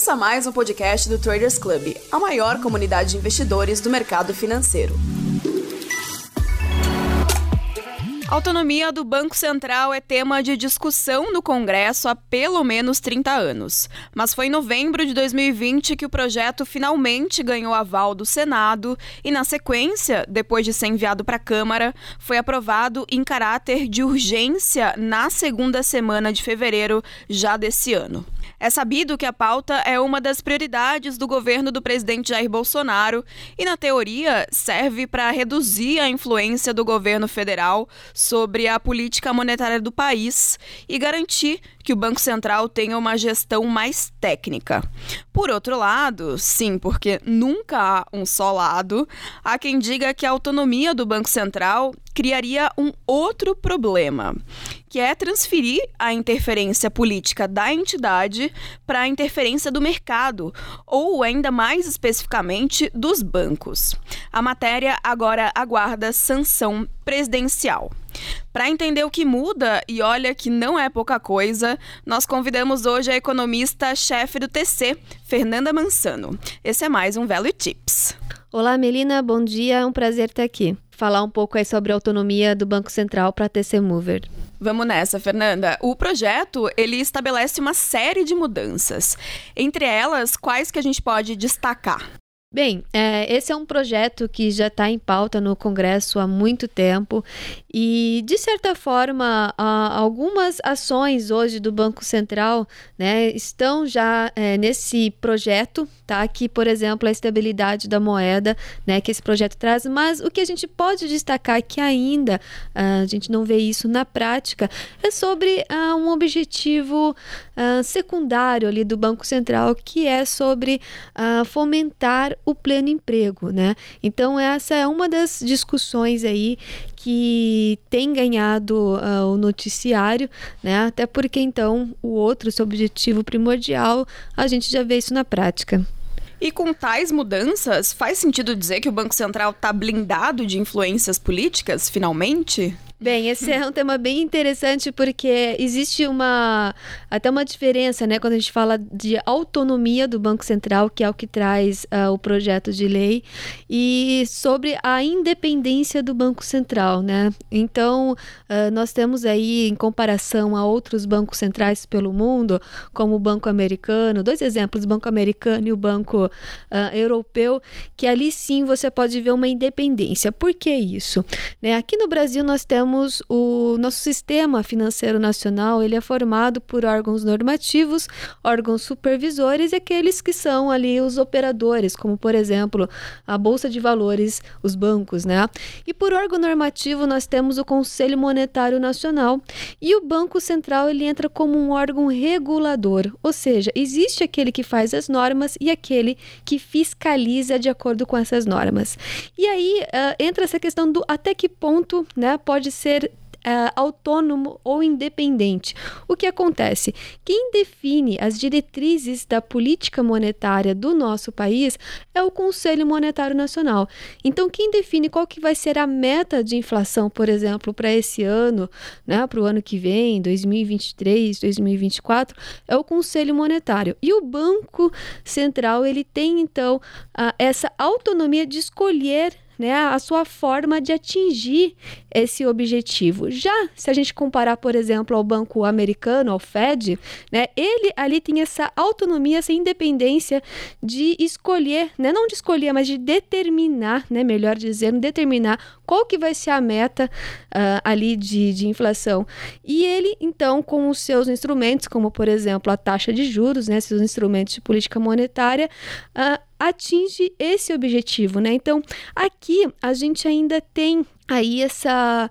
Ouça mais um podcast do Traders Club, a maior comunidade de investidores do mercado financeiro. Autonomia do Banco Central é tema de discussão no Congresso há pelo menos 30 anos. Mas foi em novembro de 2020 que o projeto finalmente ganhou aval do Senado e, na sequência, depois de ser enviado para a Câmara, foi aprovado em caráter de urgência na segunda semana de fevereiro já desse ano. É sabido que a pauta é uma das prioridades do governo do presidente Jair Bolsonaro e, na teoria, serve para reduzir a influência do governo federal sobre a política monetária do país e garantir que o Banco Central tenha uma gestão mais técnica. Por outro lado, sim, porque nunca há um só lado, há quem diga que a autonomia do Banco Central criaria um outro problema, que é transferir a interferência política da entidade para a interferência do mercado, ou ainda mais especificamente dos bancos. A matéria agora aguarda sanção presidencial. Para entender o que muda, e olha que não é pouca coisa, nós convidamos hoje a economista-chefe do TC, Fernanda Mansano. Esse é mais um Value Tips. Olá, Melina, bom dia, é um prazer estar aqui. Falar um pouco aí sobre a autonomia do Banco Central para a TC Mover. Vamos nessa, Fernanda. O projeto, ele estabelece uma série de mudanças. Entre elas, quais que a gente pode destacar? Bem, é, esse é um projeto que já está em pauta no Congresso há muito tempo e, de certa forma, algumas ações hoje do Banco Central né, estão já é, nesse projeto, tá? Que, por exemplo, a estabilidade da moeda, né, que esse projeto traz, mas o que a gente pode destacar que ainda a gente não vê isso na prática é sobre um objetivo secundário ali do Banco Central, que é sobre fomentar o pleno emprego, né? Então essa é uma das discussões aí que tem ganhado uh, o noticiário, né? Até porque então o outro, seu objetivo primordial, a gente já vê isso na prática. E com tais mudanças, faz sentido dizer que o Banco Central está blindado de influências políticas, finalmente? Bem, esse é um tema bem interessante porque existe uma até uma diferença, né, quando a gente fala de autonomia do Banco Central, que é o que traz uh, o projeto de lei, e sobre a independência do Banco Central, né? Então, uh, nós temos aí, em comparação a outros bancos centrais pelo mundo, como o Banco Americano, dois exemplos, o Banco Americano e o Banco uh, Europeu, que ali sim você pode ver uma independência. Por que isso? Né? Aqui no Brasil nós temos temos o nosso sistema financeiro nacional, ele é formado por órgãos normativos, órgãos supervisores e aqueles que são ali os operadores, como por exemplo, a bolsa de valores, os bancos, né? E por órgão normativo nós temos o Conselho Monetário Nacional e o Banco Central ele entra como um órgão regulador, ou seja, existe aquele que faz as normas e aquele que fiscaliza de acordo com essas normas. E aí uh, entra essa questão do até que ponto, né, pode ser Uh, autônomo ou independente. O que acontece? Quem define as diretrizes da política monetária do nosso país é o Conselho Monetário Nacional. Então, quem define qual que vai ser a meta de inflação, por exemplo, para esse ano, né, para o ano que vem, 2023, 2024, é o Conselho Monetário. E o Banco Central ele tem então uh, essa autonomia de escolher né, a sua forma de atingir esse objetivo. Já se a gente comparar, por exemplo, ao banco americano, ao Fed, né, ele ali tem essa autonomia, essa independência de escolher, né, não de escolher, mas de determinar, né, melhor dizendo, determinar qual que vai ser a meta uh, ali de, de inflação. E ele, então, com os seus instrumentos, como por exemplo a taxa de juros, né, seus instrumentos de política monetária, uh, atinge esse objetivo, né? Então, aqui a gente ainda tem aí essa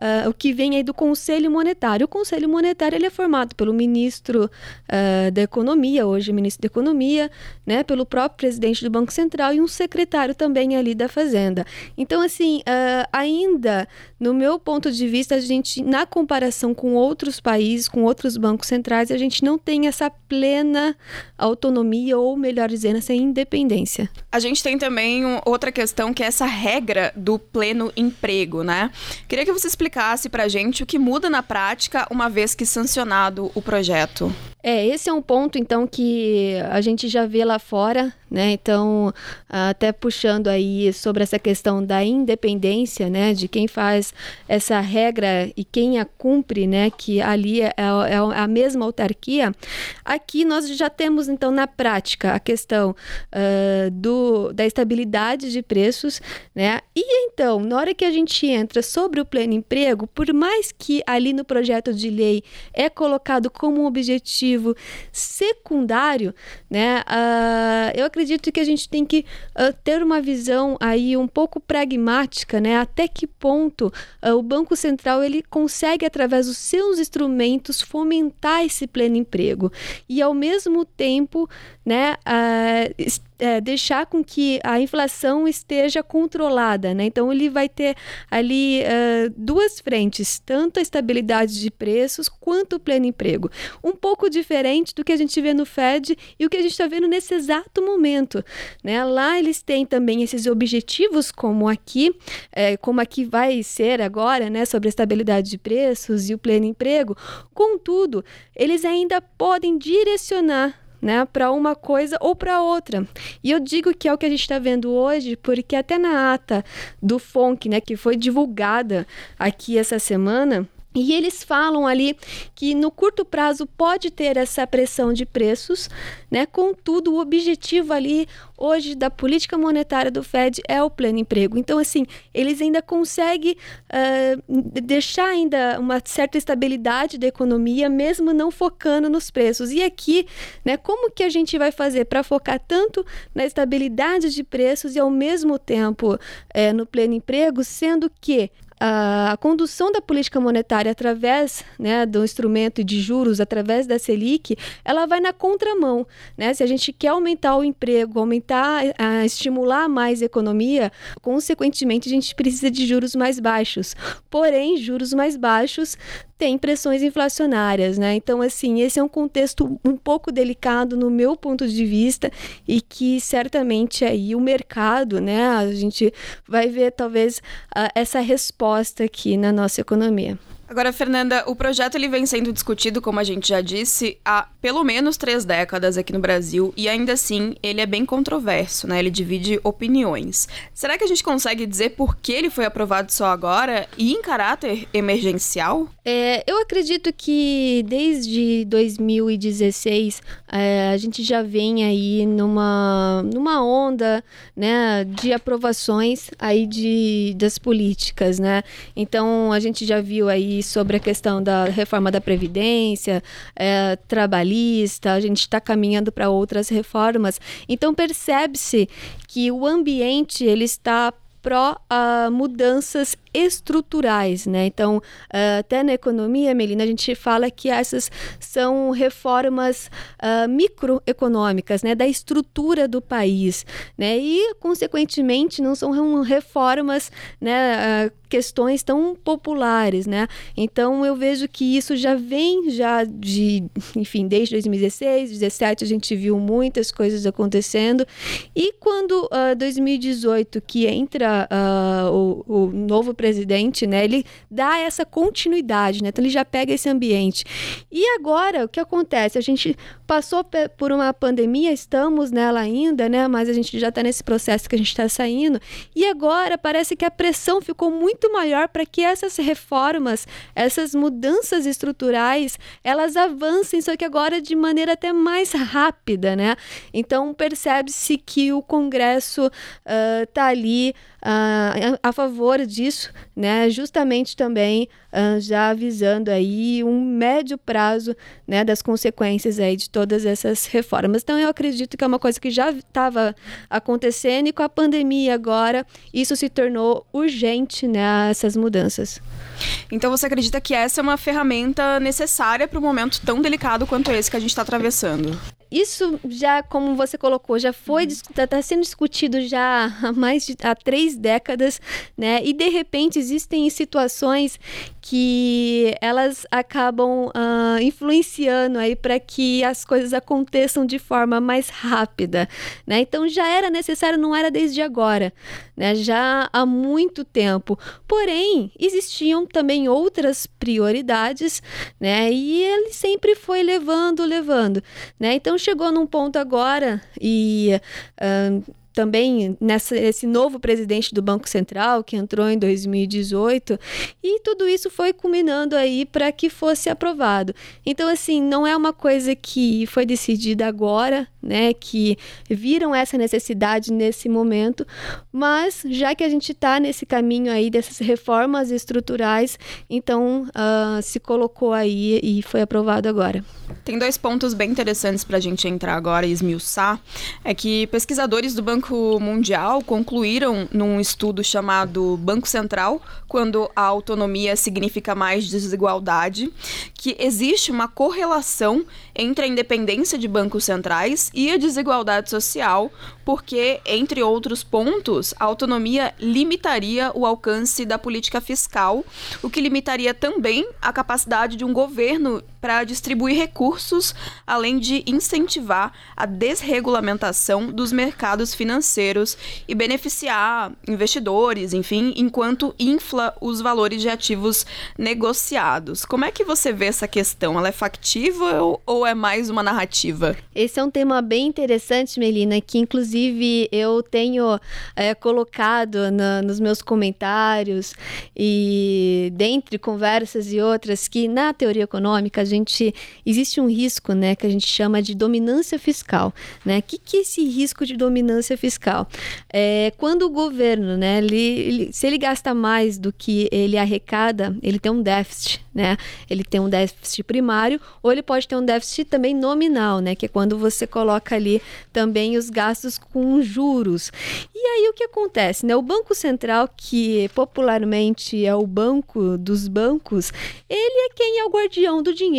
uh, o que vem aí do Conselho Monetário. O Conselho Monetário ele é formado pelo ministro uh, da Economia, hoje ministro da Economia, né, pelo próprio presidente do Banco Central e um secretário também ali da Fazenda. Então, assim, uh, ainda no meu ponto de vista, a gente, na comparação com outros países, com outros bancos centrais, a gente não tem essa plena autonomia ou, melhor dizendo, essa independência. A gente tem também outra questão que é essa regra do pleno emprego emprego, né? Queria que você explicasse para a gente o que muda na prática uma vez que sancionado o projeto. É, esse é um ponto, então, que a gente já vê lá fora, né? Então, até puxando aí sobre essa questão da independência, né? De quem faz essa regra e quem a cumpre, né? Que ali é, é a mesma autarquia. Aqui nós já temos, então, na prática, a questão uh, do, da estabilidade de preços, né? E então, na hora que a gente entra sobre o pleno emprego, por mais que ali no projeto de lei é colocado como um objetivo secundário, né? Uh, eu acredito que a gente tem que uh, ter uma visão aí um pouco pragmática, né? Até que ponto uh, o Banco Central ele consegue através dos seus instrumentos fomentar esse pleno emprego e ao mesmo tempo, né? É, deixar com que a inflação esteja controlada, né? Então ele vai ter ali uh, duas frentes, tanto a estabilidade de preços quanto o pleno emprego. Um pouco diferente do que a gente vê no Fed e o que a gente está vendo nesse exato momento, né? Lá eles têm também esses objetivos, como aqui, é, como aqui vai ser agora, né? Sobre a estabilidade de preços e o pleno emprego. Contudo, eles ainda podem direcionar né, para uma coisa ou para outra. E eu digo que é o que a gente está vendo hoje, porque até na ata do FONC, né, que foi divulgada aqui essa semana, e eles falam ali que no curto prazo pode ter essa pressão de preços, né? Contudo, o objetivo ali hoje da política monetária do Fed é o pleno emprego. Então, assim, eles ainda conseguem uh, deixar ainda uma certa estabilidade da economia, mesmo não focando nos preços. E aqui, né? Como que a gente vai fazer para focar tanto na estabilidade de preços e ao mesmo tempo é, no pleno emprego, sendo que a, condução da política monetária através né, do instrumento de juros, através da Selic, ela vai na contramão. Né? Se a gente quer aumentar o emprego, aumentar, a, estimular mais a economia, consequentemente a gente precisa de juros mais baixos. Porém, juros mais baixos tem pressões inflacionárias, né? Então, assim, esse é um contexto um pouco delicado no meu ponto de vista e que certamente aí o mercado, né? A gente vai ver talvez essa resposta aqui na nossa economia. Agora, Fernanda, o projeto ele vem sendo discutido, como a gente já disse, há pelo menos três décadas aqui no Brasil e ainda assim ele é bem controverso, né? Ele divide opiniões. Será que a gente consegue dizer por que ele foi aprovado só agora e em caráter emergencial? É, eu acredito que desde 2016 é, a gente já vem aí numa, numa onda, né, de aprovações aí de, das políticas, né? Então a gente já viu aí sobre a questão da reforma da Previdência, é, trabalhista, a gente está caminhando para outras reformas. Então percebe-se que o ambiente ele está pró uh, mudanças estruturais, né? Então, uh, até na economia, Melina, a gente fala que essas são reformas uh, microeconômicas, né? Da estrutura do país, né? E, consequentemente, não são reformas, né? Uh, questões tão populares, né? Então eu vejo que isso já vem já de, enfim, desde 2016, 2017 a gente viu muitas coisas acontecendo e quando uh, 2018 que entra uh, o, o novo presidente, né, ele dá essa continuidade, né? Então ele já pega esse ambiente. E agora, o que acontece? A gente passou por uma pandemia, estamos nela ainda, né? Mas a gente já está nesse processo que a gente está saindo. E agora parece que a pressão ficou muito maior para que essas reformas, essas mudanças estruturais, elas avancem, só que agora de maneira até mais rápida, né? Então percebe-se que o Congresso está uh, ali uh, a favor disso, né? Justamente também uh, já avisando aí um médio prazo, né, das consequências aí de todas essas reformas. Então eu acredito que é uma coisa que já estava acontecendo e com a pandemia agora isso se tornou urgente, né, essas mudanças. Então você acredita que essa é uma ferramenta necessária para um momento tão delicado quanto esse que a gente está atravessando? isso já, como você colocou, já foi está tá sendo discutido já há mais de há três décadas, né? E de repente existem situações que elas acabam uh, influenciando aí para que as coisas aconteçam de forma mais rápida, né? Então já era necessário, não era desde agora, né? Já há muito tempo. Porém, existiam também outras prioridades, né? E ele sempre foi levando, levando, né? Então chegou num ponto agora e uh, também nessa, esse novo presidente do Banco Central, que entrou em 2018, e tudo isso foi culminando aí para que fosse aprovado. Então, assim, não é uma coisa que foi decidida agora, né, que viram essa necessidade nesse momento, mas já que a gente está nesse caminho aí dessas reformas estruturais, então uh, se colocou aí e foi aprovado agora. Tem dois pontos bem interessantes para a gente entrar agora e esmiuçar. É que pesquisadores do Banco Mundial concluíram num estudo chamado Banco Central, quando a autonomia significa mais desigualdade, que existe uma correlação entre a independência de bancos centrais e a desigualdade social, porque, entre outros pontos, a autonomia limitaria o alcance da política fiscal, o que limitaria também a capacidade de um governo para distribuir recursos, além de incentivar a desregulamentação dos mercados financeiros e beneficiar investidores, enfim, enquanto infla os valores de ativos negociados. Como é que você vê essa questão? Ela é factiva ou é mais uma narrativa? Esse é um tema bem interessante, Melina, que inclusive eu tenho é, colocado na, nos meus comentários e dentre conversas e outras que na teoria econômica gente existe um risco, né, que a gente chama de dominância fiscal, né? Que, que é esse risco de dominância fiscal? É quando o governo, né, ele, ele, se ele gasta mais do que ele arrecada, ele tem um déficit, né? Ele tem um déficit primário ou ele pode ter um déficit também nominal, né? Que é quando você coloca ali também os gastos com juros. E aí o que acontece, né? O Banco Central, que popularmente é o banco dos bancos, ele é quem é o guardião do dinheiro,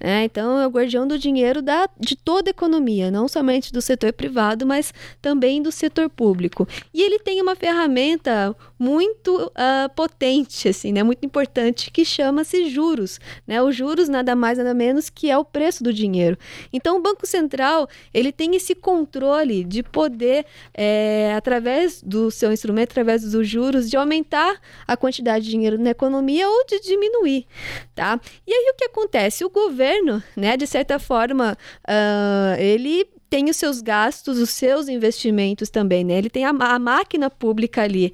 né? Então é o guardião do dinheiro da, de toda a economia, não somente do setor privado, mas também do setor público. E ele tem uma ferramenta muito uh, potente, assim, né? Muito importante que chama-se juros, né? Os juros nada mais nada menos que é o preço do dinheiro. Então o Banco Central ele tem esse controle de poder é, através do seu instrumento, através dos juros, de aumentar a quantidade de dinheiro na economia ou de diminuir, tá? E aí o que acontece? O governo, né? De certa forma, uh, ele tem os seus gastos, os seus investimentos também, né? Ele tem a, a máquina pública ali.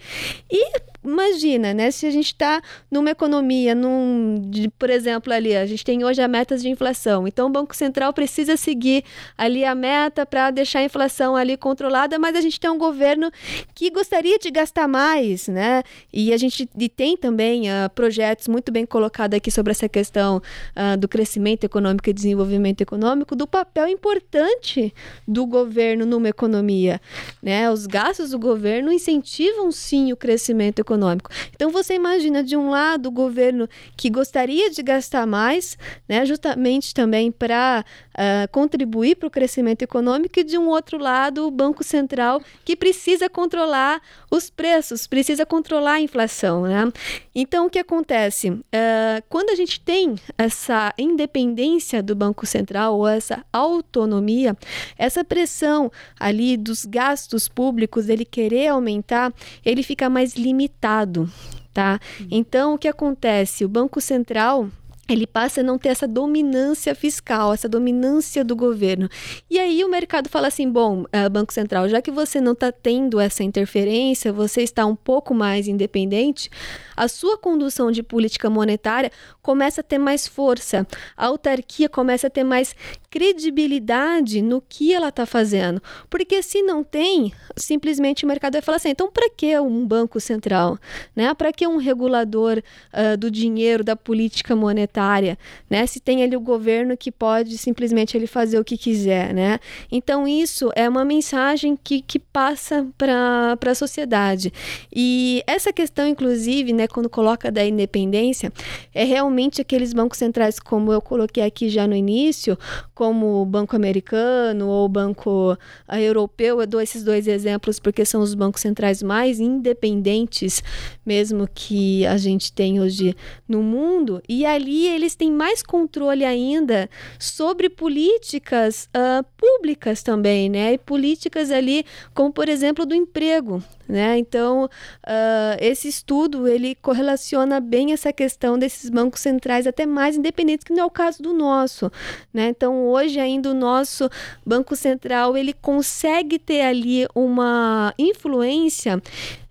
E imagina, né? Se a gente está numa economia, num, de, por exemplo, ali, a gente tem hoje a metas de inflação. Então, o Banco Central precisa seguir ali a meta para deixar a inflação ali controlada, mas a gente tem um governo que gostaria de gastar mais, né? E a gente e tem também uh, projetos muito bem colocados aqui sobre essa questão uh, do crescimento econômico e desenvolvimento econômico, do papel importante do governo numa economia, né? Os gastos do governo incentivam sim o crescimento econômico econômico. Então você imagina de um lado o governo que gostaria de gastar mais, né, justamente também para uh, ah, contribuir para o crescimento econômico, e de um outro lado o Banco Central que precisa controlar os preços, precisa controlar a inflação. Né? Então o que acontece? Uh, quando a gente tem essa independência do Banco Central ou essa autonomia, essa pressão ali dos gastos públicos, ele querer aumentar, ele fica mais limitado limitado, tá? Então, o que acontece? O Banco Central ele passa a não ter essa dominância fiscal, essa dominância do governo. E aí o mercado fala assim: bom, uh, Banco Central, já que você não está tendo essa interferência, você está um pouco mais independente, a sua condução de política monetária começa a ter mais força, a autarquia começa a ter mais credibilidade no que ela está fazendo. Porque se não tem, simplesmente o mercado vai falar assim: então, para que um banco central? Né? Para que um regulador uh, do dinheiro, da política monetária? Monetária, né? Se tem ali o governo que pode simplesmente ele fazer o que quiser, né? Então isso é uma mensagem que, que passa para a sociedade. E essa questão, inclusive, né, quando coloca da independência, é realmente aqueles bancos centrais, como eu coloquei aqui já no início, como o Banco Americano ou o Banco Europeu, eu dou esses dois exemplos porque são os bancos centrais mais independentes, mesmo que a gente tem hoje no mundo, e ali eles têm mais controle ainda sobre políticas uh, públicas também, né? E políticas ali, como por exemplo do emprego, né? Então, uh, esse estudo ele correlaciona bem essa questão desses bancos centrais até mais independentes, que não é o caso do nosso. Né? Então, hoje ainda o nosso Banco Central ele consegue ter ali uma influência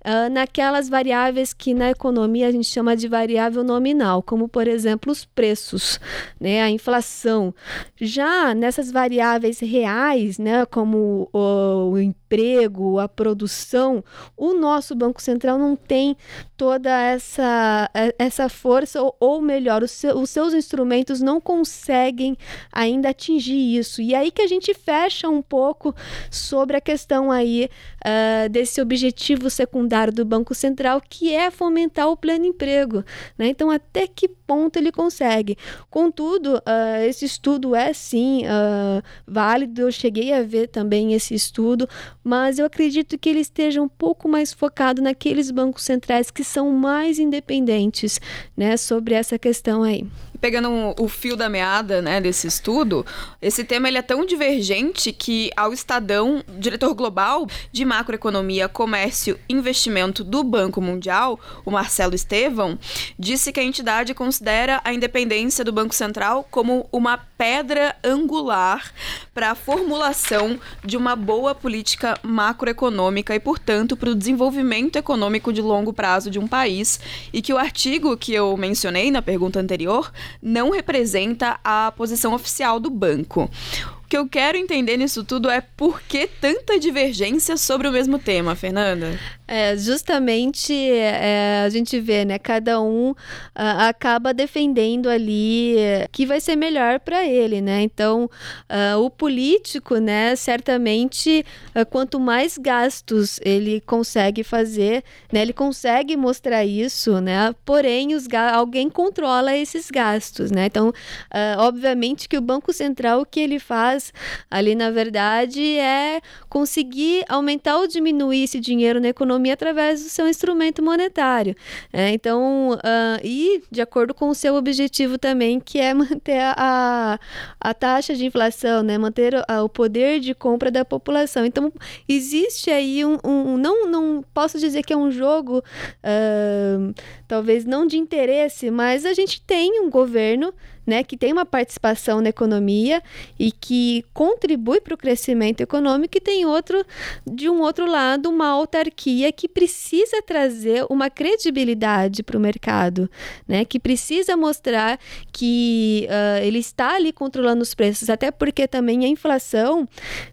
uh, naquelas variáveis que na economia a gente chama de variável nominal, como por exemplo os preços, né, a inflação. Já nessas variáveis reais, né, como o, o emprego, a produção, o nosso Banco Central não tem toda essa, essa força, ou, ou melhor, os, seu, os seus instrumentos não conseguem ainda atingir isso. E aí que a gente fecha um pouco sobre a questão aí uh, desse objetivo secundário do Banco Central, que é fomentar o pleno emprego. Né? Então, até que ponto ele consegue? Contudo, uh, esse estudo é sim uh, válido, eu cheguei a ver também esse estudo, mas eu acredito que ele esteja um pouco mais focado naqueles bancos centrais que são mais independentes né, sobre essa questão aí. Pegando o fio da meada, né, desse estudo, esse tema ele é tão divergente que ao Estadão, diretor global de macroeconomia, comércio e investimento do Banco Mundial, o Marcelo Estevão, disse que a entidade considera a independência do Banco Central como uma pedra angular para a formulação de uma boa política macroeconômica e, portanto, para o desenvolvimento econômico de longo prazo de um país, e que o artigo que eu mencionei na pergunta anterior não representa a posição oficial do banco. O que eu quero entender nisso tudo é por que tanta divergência sobre o mesmo tema, Fernanda? É, justamente é, a gente vê, né? Cada um uh, acaba defendendo ali que vai ser melhor para ele, né? Então, uh, o político, né? Certamente, uh, quanto mais gastos ele consegue fazer, né? Ele consegue mostrar isso, né? Porém, os alguém controla esses gastos, né? Então, obviamente que o Banco Central o que ele faz ali, na verdade, é conseguir aumentar ou diminuir esse dinheiro na economia através do seu instrumento monetário. É, então, uh, e de acordo com o seu objetivo também, que é manter a, a taxa de inflação, né? manter o, o poder de compra da população. Então, existe aí um. um não, não posso dizer que é um jogo, uh, talvez não de interesse, mas a gente tem um governo né, que tem uma participação na economia e que contribui para o crescimento econômico, e tem outro, de um outro lado, uma autarquia que precisa trazer uma credibilidade para o mercado, né, que precisa mostrar que uh, ele está ali controlando os preços, até porque também a inflação,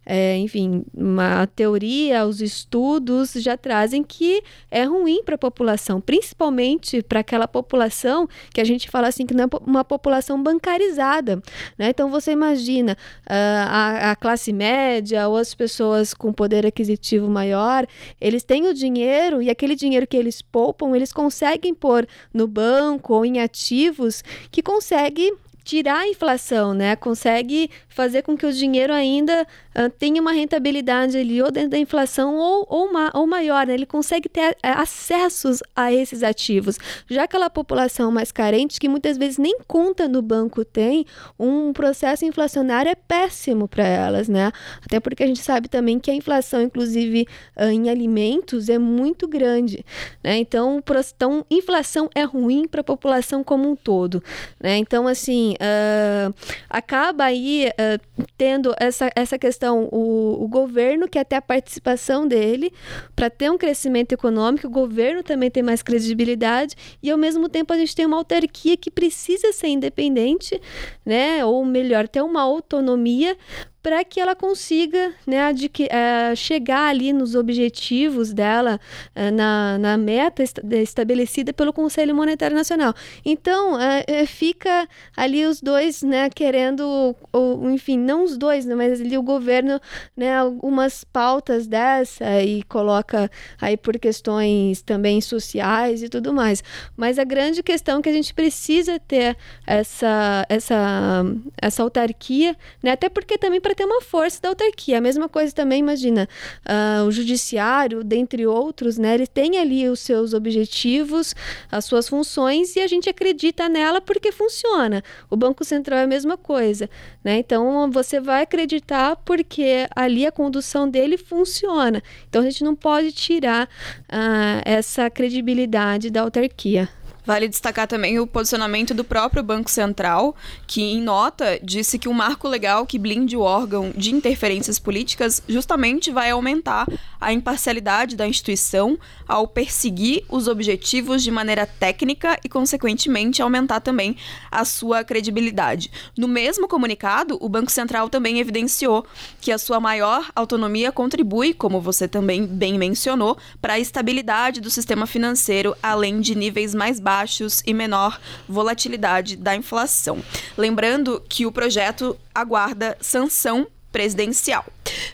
é, enfim, uma teoria, os estudos já trazem que é ruim para a população, principalmente para aquela população que a gente fala assim que não é uma população bancarizada. Né? Então você imagina uh, a, a, classe média ou as pessoas com poder aquisitivo maior, eles têm o dinheiro e aquele dinheiro que eles poupam, eles conseguem pôr no banco ou em ativos que consegue tirar a inflação, né? Consegue fazer com que o dinheiro ainda uh, tenha uma rentabilidade ali ou dentro da inflação ou, ou, ma ou maior, né? Ele consegue ter uh, acessos a esses ativos. Já aquela população mais carente, que muitas vezes nem conta no banco tem, um processo inflacionário é péssimo para elas, né? Até porque a gente sabe também que a inflação, inclusive uh, em alimentos, é muito grande, né? Então, então inflação é ruim para a população como um todo, né? Então, assim, uh, acaba aí uh, tendo essa, essa questão, o, o governo quer ter a participação dele para ter um crescimento econômico, o governo também tem mais credibilidade e ao mesmo tempo a gente tem uma autarquia que precisa ser independente, né? Ou melhor, ter uma autonomia para que ela consiga né, uh, chegar ali nos objetivos dela, uh, na, na meta est estabelecida pelo Conselho Monetário Nacional. Então, uh, fica ali os dois né, querendo, ou, enfim, não os dois, né, mas ali o governo, né, algumas pautas dessa e coloca aí por questões também sociais e tudo mais. Mas a grande questão é que a gente precisa ter essa, essa, essa autarquia, né, até porque também para ter uma força da autarquia. A mesma coisa também, imagina, uh, o judiciário, dentre outros, né? Ele tem ali os seus objetivos, as suas funções e a gente acredita nela porque funciona. O Banco Central é a mesma coisa, né? Então você vai acreditar porque ali a condução dele funciona. Então a gente não pode tirar uh, essa credibilidade da autarquia. Vale destacar também o posicionamento do próprio Banco Central, que, em nota, disse que um marco legal que blinde o órgão de interferências políticas justamente vai aumentar a imparcialidade da instituição ao perseguir os objetivos de maneira técnica e, consequentemente, aumentar também a sua credibilidade. No mesmo comunicado, o Banco Central também evidenciou que a sua maior autonomia contribui, como você também bem mencionou, para a estabilidade do sistema financeiro, além de níveis mais baixos baixos e menor volatilidade da inflação. Lembrando que o projeto aguarda sanção presidencial.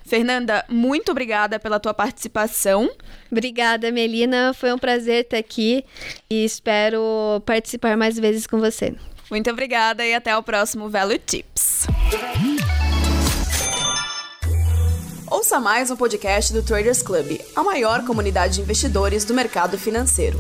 Fernanda, muito obrigada pela tua participação. Obrigada, Melina. Foi um prazer estar aqui e espero participar mais vezes com você. Muito obrigada e até o próximo Value Tips. Ouça mais um podcast do Traders Club, a maior comunidade de investidores do mercado financeiro.